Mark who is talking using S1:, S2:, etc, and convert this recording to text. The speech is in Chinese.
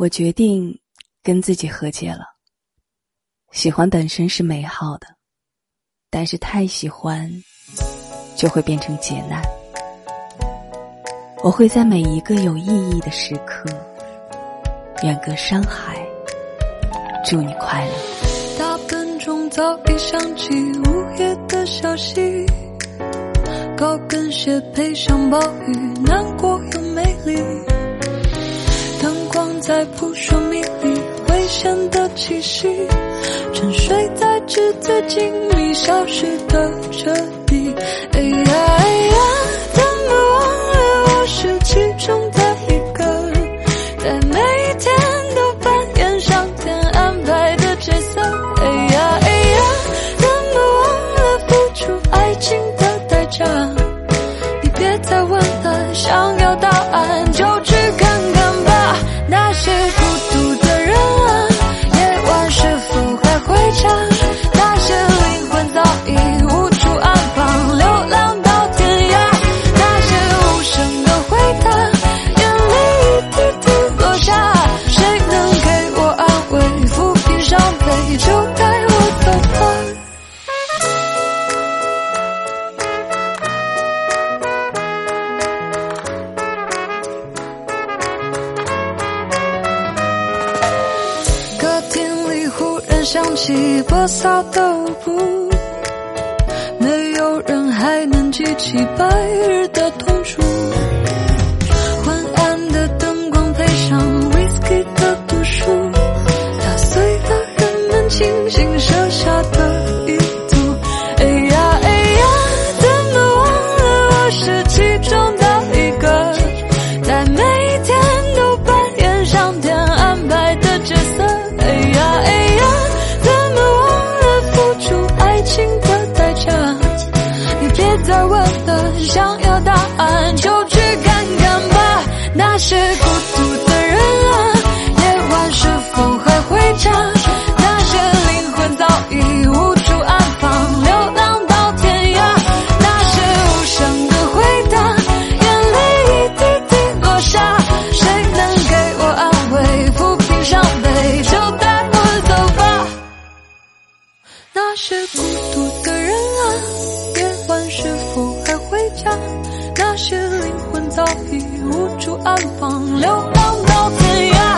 S1: 我决定跟自己和解了。喜欢本身是美好的，但是太喜欢就会变成劫难。我会在每一个有意义的时刻，远隔山海，祝你快乐。
S2: 大本钟早已响起午夜的消息，高跟鞋配上暴雨，难过又美丽。在扑朔迷离，危险的气息，沉睡在纸醉金迷，消失的彻底。哎呀哎呀，怎么忘了我是其中的一个，在每一天都扮演上天安排的角色。哎呀哎呀，怎么忘了付出爱情的代价？你别再问了，想然响起播撒的舞步，没有人还能记起白日的痛楚。在问的想要答案就去看看吧那些孤独的人啊夜晚是否还回家那些灵魂早已无处安放流浪到天涯那些无声的回答眼泪一滴滴落下谁能给我安慰抚平伤悲就带我走吧。那些孤像那些灵魂早已无处安放流浪到天涯